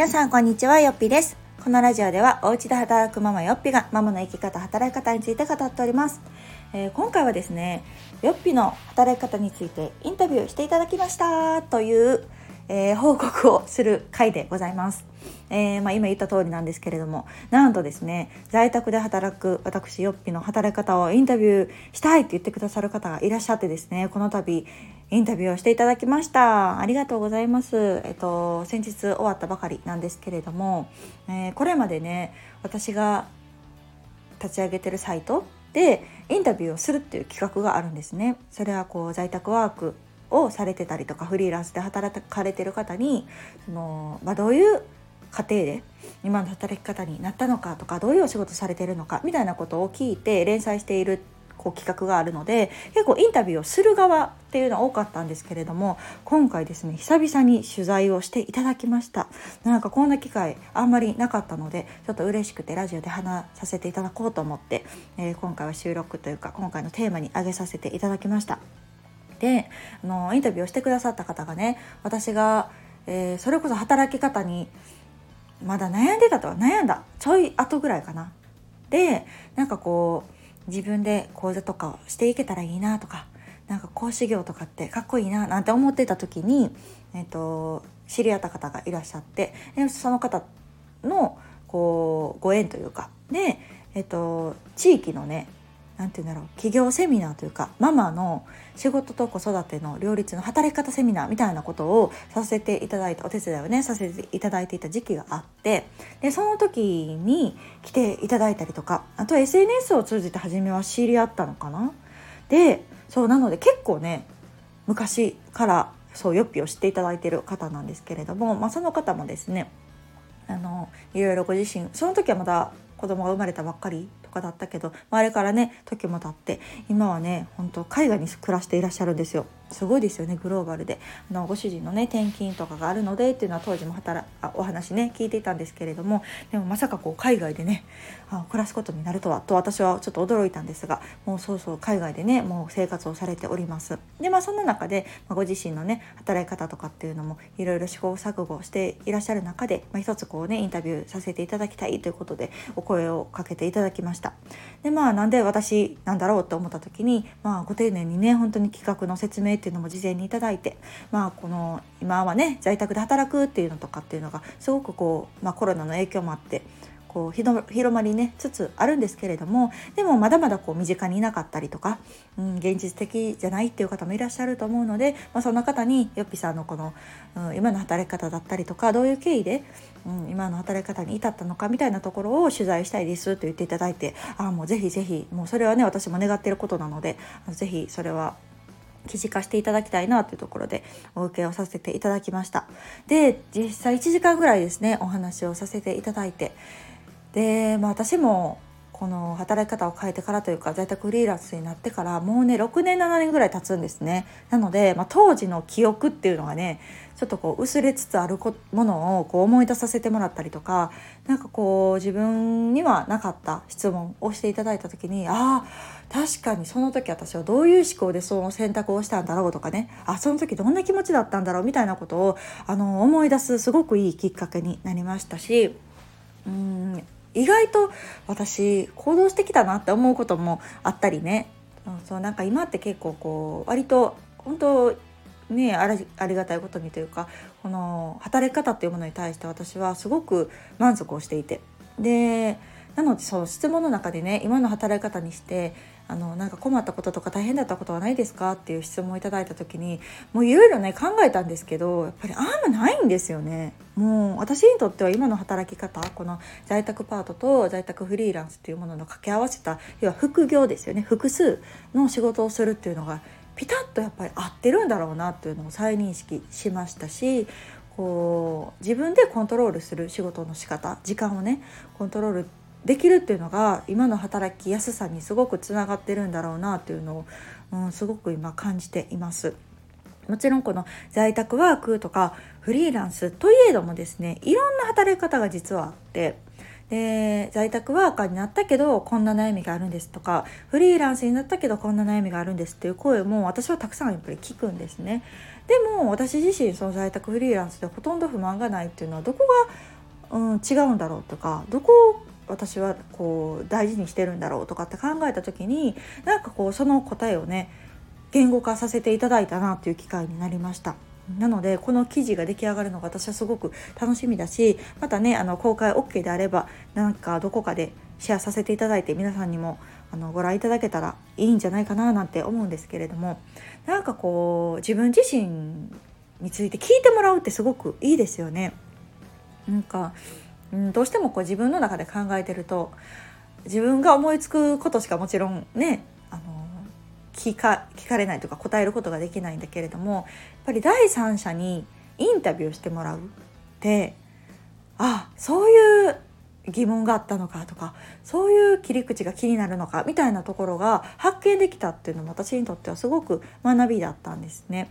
皆さんこんにちはよっぴです。このラジオではお家で働くママよっぴがママの生き方働き方について語っております、えー、今回はですねよっぴの働き方についてインタビューしていただきましたというえー、報告をする回でございます。えー、まあ、今言った通りなんですけれどもなんとですね在宅で働く私よっぴの働き方をインタビューしたいって言ってくださる方がいらっしゃってですねこの度インタビューをしていただきました。ありがとうございます。えっと先日終わったばかりなんですけれども、えー、これまでね私が立ち上げてるサイトでインタビューをするっていう企画があるんですね。それはこう在宅ワークをされてたりとかフリーランスで働かれてる方にその、まあ、どういう家庭で今の働き方になったのかとかどういうお仕事されてるのかみたいなことを聞いて連載しているこう企画があるので結構インタビューをする側っていうのは多かったんですけれども今回ですね久々に取材をしていただきましたなんかこんな機会あんまりなかったのでちょっと嬉しくてラジオで話させていただこうと思って、えー、今回は収録というか今回のテーマに挙げさせていただきました。であのインタビューをしてくださった方がね私が、えー、それこそ働き方にまだ悩んでたとは悩んだちょい後ぐらいかな。でなんかこう自分で講座とかをしていけたらいいなとかなんか講師業とかってかっこいいななんて思ってた時に、えーと、知り合った方がいらっしゃってでその方のこうご縁というかで、えーと地域のね何て言うんだろう。企業セミナーというかママの仕事と子育ての両立の働き方セミナーみたいなことをさせていただいたお手伝いをねさせていただいていた時期があってでその時に来ていただいたりとかあと SNS を通じて初めは知り合ったのかな？でそうなので結構ね昔からそうよっぴを知っていただいてる方なんですけれども、まあ、その方もですねあのいろいろご自身その時はまだ子供が生まれたばっかりとかだったけどまあれからね時も経って今はね本当海外に暮らしていらっしゃるんですよ。すごいですよねグローバルで。あのご主人のね転勤とかがあるのでっていうのは当時も働あお話ね聞いていたんですけれどもでもまさかこう海外でねあ暮らすことになるとはと私はちょっと驚いたんですがもうそうそう海外でねもう生活をされております。でまあそんな中で、まあ、ご自身のね働き方とかっていうのもいろいろ試行錯誤していらっしゃる中で、まあ、一つこうねインタビューさせていただきたいということでお声をかけていただきました。でまあなんで私なんだろうと思った時にまあご丁寧にね本当に企画の説明っていうのも事前にいただいてまあこの今はね在宅で働くっていうのとかっていうのがすごくこう、まあ、コロナの影響もあってこう広まりねつつあるんですけれどもでもまだまだこう身近にいなかったりとか、うん、現実的じゃないっていう方もいらっしゃると思うので、まあ、そんな方によっぴさんのこの、うん、今の働き方だったりとかどういう経緯で、うん、今の働き方に至ったのかみたいなところを取材したいですと言っていただいてああもうぜひぜひもうそれはね私も願ってることなのでぜひそれは記事化していただきたいなというところでお受けをさせていただきました。で実際1時間ぐらいですねお話をさせていただいて。で、まあ、私もこの働き方を変えてからというか在宅フリーランスになってからもうね6年7年ぐらい経つんですね。なので、まあ、当時の記憶っていうのがねちょっとこう薄れつつあるものをこう思い出させてもらったりとか何かこう自分にはなかった質問をしていただいた時にああ確かにその時私はどういう思考でその選択をしたんだろうとかね。あその時どんな気持ちだったんだろうみたいなことをあの思い出すすごくいいきっかけになりましたしうん意外と私行動してきたなって思うこともあったりね。うんそうなんか今って結構こう割と本当ねありがたいことにというかこの働き方っていうものに対して私はすごく満足をしていて。でなのでそう質問の中でね今の働き方にしてあのなんか困ったこととか大変だったことはないですかっていう質問をいただいた時にもういろいろね考えたんですけどやっぱりあんまないんですよね。もう私にとっては今の働き方この在宅パートと在宅フリーランスっていうものの掛け合わせた要は副業ですよね複数の仕事をするっていうのがピタッとやっぱり合ってるんだろうなっていうのを再認識しましたしこう自分でコントロールする仕事の仕方時間をねコントロールできるっていうのが今の働きやすさにすごくつながってるんだろうなっていうのを、うん、すごく今感じています。もちろんこの在宅ワークとかフリーランスといえどもですねいろんな働き方が実はあってで在宅ワーカーになったけどこんな悩みがあるんですとかフリーランスになったけどこんな悩みがあるんですっていう声も私はたくさんやっぱり聞くんですね。でも私自身その在宅フリーランスでほとんど不満がないっていうのはどこが、うん、違うんだろうとかどこ私はこう大事にしてるんだろうとかって考えた時になんかこうその答えをね言語化させていただいたなという機会になりました。なのでこの記事が出来上がるのが私はすごく楽しみだしまたねあの公開 OK であればなんかどこかでシェアさせていただいて皆さんにもあのご覧いただけたらいいんじゃないかななんて思うんですけれどもなんかこう自分自身について聞いてもらうってすごくいいですよね。なんか、うん、どうしてもこう自分の中で考えてると自分が思いつくことしかもちろんねあの聞か聞かれないとか答えることができないんだけれどもやっぱり第三者にインタビューしてもらうってあそういう疑問があったのかとかそういう切り口が気になるのかみたいなところが発見できたっていうのも私にとってはすごく学びだったんですね。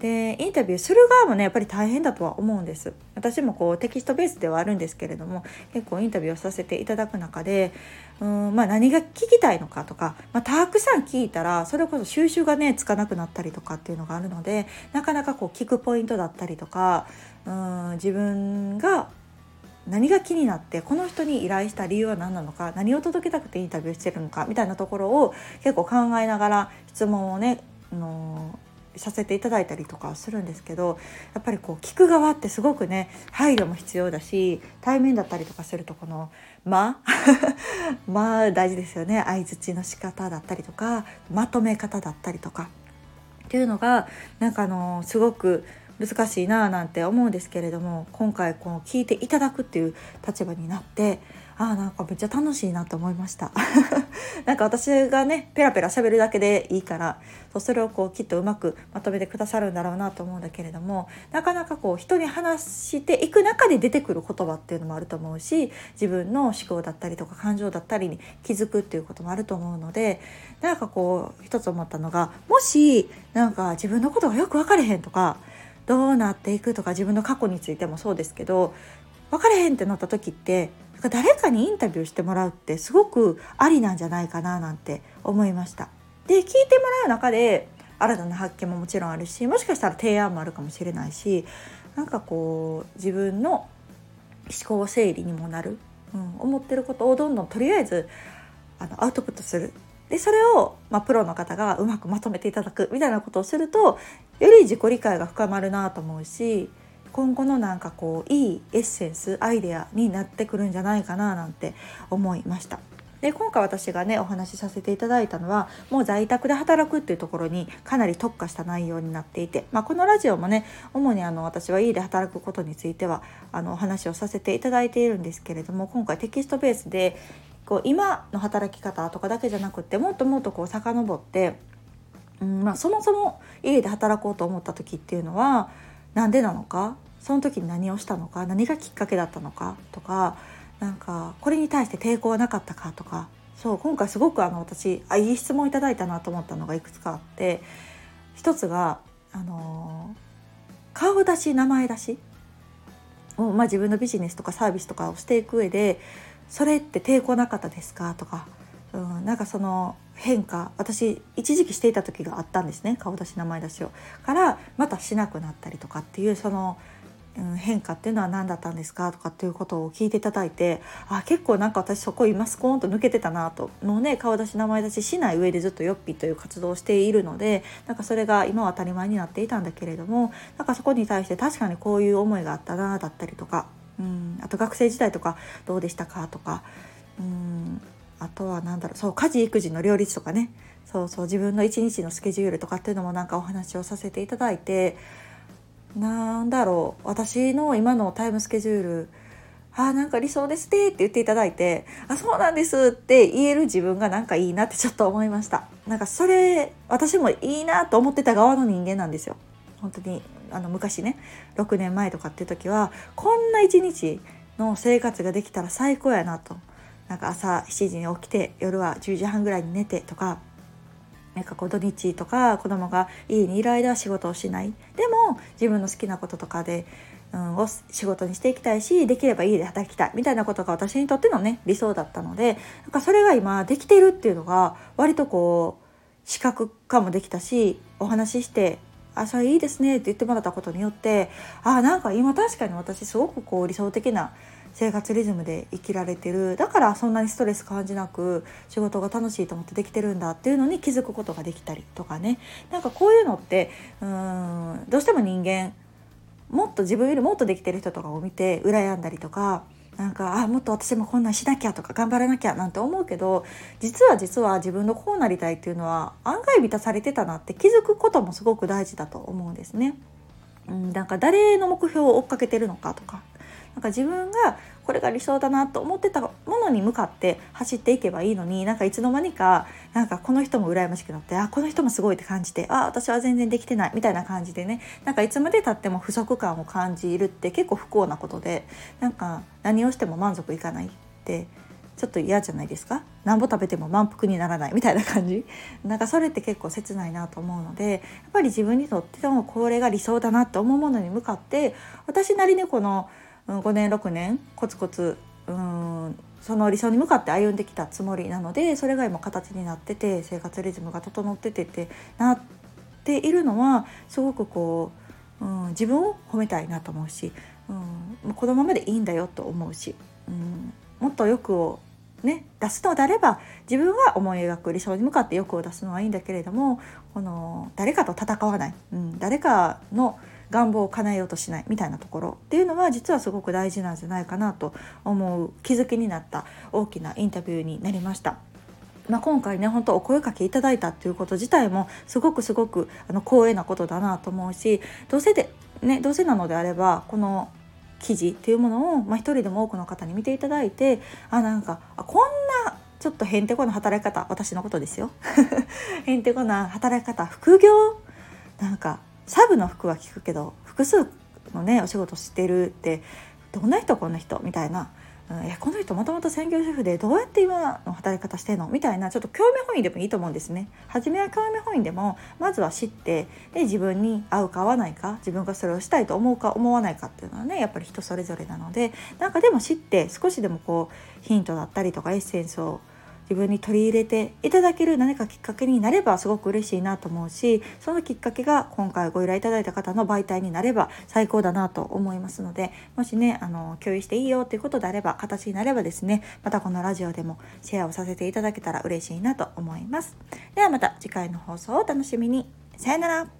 でインタビューする側もねやっぱり大変だとは思うんです私もこうテキストベースではあるんですけれども結構インタビューをさせていただく中でうん、まあ、何が聞きたいのかとか、まあ、たくさん聞いたらそれこそ収集がねつかなくなったりとかっていうのがあるのでなかなかこう聞くポイントだったりとかうん自分が何が気になってこの人に依頼した理由は何なのか何を届けたくてインタビューしてるのかみたいなところを結構考えながら質問をね、あのさせていただいたりとかするんですけどやっぱりこう聞く側ってすごくね配慮も必要だし対面だったりとかするとこの「間」まあ大事ですよね。相づちの仕方だったりとかまとめ方だったりとか。っていうのがなんかあのすごく難しいなあなんて思うんですけれども今回この聞いていただくっていう立場になってあなんかめっちゃ楽しいなと思いました。なんか私がねペラペラ喋るだけでいいからそれをこうきっとうまくまとめてくださるんだろうなと思うんだけれどもなかなかこう人に話していく中で出てくる言葉っていうのもあると思うし自分の思考だったりとか感情だったりに気づくっていうこともあると思うのでなんかこう一つ思ったのがもしなんか自分のことがよく分かれへんとかどうなっていくとか自分の過去についてもそうですけど分かれへんってなった時って誰かにインタビューしてもらうってすごくありなんじゃないかななんて思いました。で聞いてもらう中で新たな発見ももちろんあるしもしかしたら提案もあるかもしれないしなんかこう自分の思考整理にもなる、うん、思ってることをどんどんとりあえずあのアウトプットするでそれを、まあ、プロの方がうまくまとめていただくみたいなことをするとより自己理解が深まるなと思うし今後のなんかこういいエッセンスアイデアになってくるんじゃないかななんて思いました。で今回私がねお話しさせていただいたのはもう在宅で働くっていうところにかなり特化した内容になっていて、まあ、このラジオもね主にあの私は家で働くことについてはあのお話をさせていただいているんですけれども今回テキストベースでこう今の働き方とかだけじゃなくってもっともっとこう遡って、うんまあ、そもそも家で働こうと思った時っていうのは何でなのか？その時に何をしたのか？何がきっかけだったのか？とかなんかこれに対して抵抗はなかったか？とか。そう今回すごくあの私あいい質問いただいたなと思ったのがいくつかあって一つがあの顔出し名前出しを、まあ、自分のビジネスとかサービスとかをしていく上でそれって抵抗なかったですか？とか、うん、なんかその変化私一時期していた時があったんですね顔出し名前出しを。からまたしなくなったりとかっていうそのうん、変化っていうのは何だったんですかとかっていうことを聞いていただいてあ結構なんか私そこ今スコーンと抜けてたなとのね顔出し名前出ししない上でずっとヨッピーという活動をしているのでなんかそれが今は当たり前になっていたんだけれどもなんかそこに対して確かにこういう思いがあったなだったりとか、うん、あと学生時代とかどうでしたかとか、うん、あとは何だろうそう家事育児の両立とかね。そうそう自分の一日のスケジュールとかっていうのもなんかお話をさせていただいて。なんだろう私の今のタイムスケジュール。あなんか理想ですねって言っていただいて。あそうなんですって言える自分がなんかいいなってちょっと思いました。なんかそれ私もいいなと思ってた側の人間なんですよ。本当にあの昔ね。6年前とかっていう時はこんな一日の生活ができたら最高やなと。なんか朝7時に起きて夜は10時半ぐらいに寝てとかなんかこう土日とか子供が家にいる間は仕事をしない。でも自分の好きなこととかでうん、を仕事にしていきたいしできれば家で働きたい。みたいなことが私にとってのね理想だったのでなんかそれが今できてるっていうのが割とこう視覚化もできたしお話しして「あそれいいですね」って言ってもらったことによってあなんか今確かに私すごくこう理想的な生活リズムで生きられてる。だからそんなにストレス感じなく仕事が楽しいと思ってできてるんだっていうのに気づくことができたりとかね。なんかこういうのってうんどうしても人間もっと自分よりもっとできてる人とかを見て羨んだりとかなんかあもっと私もこんなんしなきゃとか頑張らなきゃなんて思うけど実は実は自分のこうなりたいっていうのは案外満たされてたなって気づくこともすごく大事だと思うんですね。うん、なんか誰の目標を追っかけてるのかとかなんか自分がこれが理想だなと思ってたものに向かって走っていけばいいのになんかいつの間にかなんかこの人も羨ましくなってあこの人もすごいって感じてあ私は全然できてないみたいな感じでねなんかいつまでたっても不足感を感じるって結構不幸なことでなんか何をしても満足いかないってちょっと嫌じゃないですか？なんぼ食べても満腹にならないみたいな感じ。なんかそれって結構切ないなと思うのでやっぱり自分にとってもこれが理想だなと思うものに向かって私なりにこの5年6年コツコツうんその理想に向かって歩んできたつもりなのでそれが今形になってて生活リズムが整っててってなっているのはすごくこう、うん、自分を褒めたいなと思うし、うん、このままでいいんだよと思うし、うん、もっと欲をね、出すのであれば自分が思い描く理想に向かって欲を出すのはいいんだけれどもこの誰かと戦わない、うん、誰かの願望を叶えようとしないみたいなところっていうのは実はすごく大事なんじゃないかなと思う気づきになった大きなインタビューになりました。まあ、今回ね本当お声かけいただいたっていうこと自体もすごくすごくあの光栄なことだなと思うしどうせでねどうせなのであればこの記事っていうものを、まあ、一人でも多くの方に見ていただいてあなんかあこんなちょっとへんてこな働き方私のことですよ へんてこな働き方副業？なんかサブの服は聞くけど複数のねお仕事してるってどんな人こんな人みたいな、うん、えこの人もともと専業主婦でどうやって今の働き方してんの？みたいなちょっと興味本位でもいいと思うんですね。初めは興味本位でもまずは知ってで自分に合うか合わないか自分がそれをしたいと思うか思わないかっていうのはねやっぱり人それぞれなのでなんかでも知って少しでもこうヒントだったりとかエッセンスを自分に取り入れていただける何かきっかけになればすごく嬉しいなと思うしそのきっかけが今回ご依頼いただいた方の媒体になれば最高だなと思いますのでもしねあの共有していいよっていうことであれば形になればですねまたこのラジオでもシェアをさせていただけたら嬉しいなと思います。ではまた次回の放送をお楽しみに。さよなら。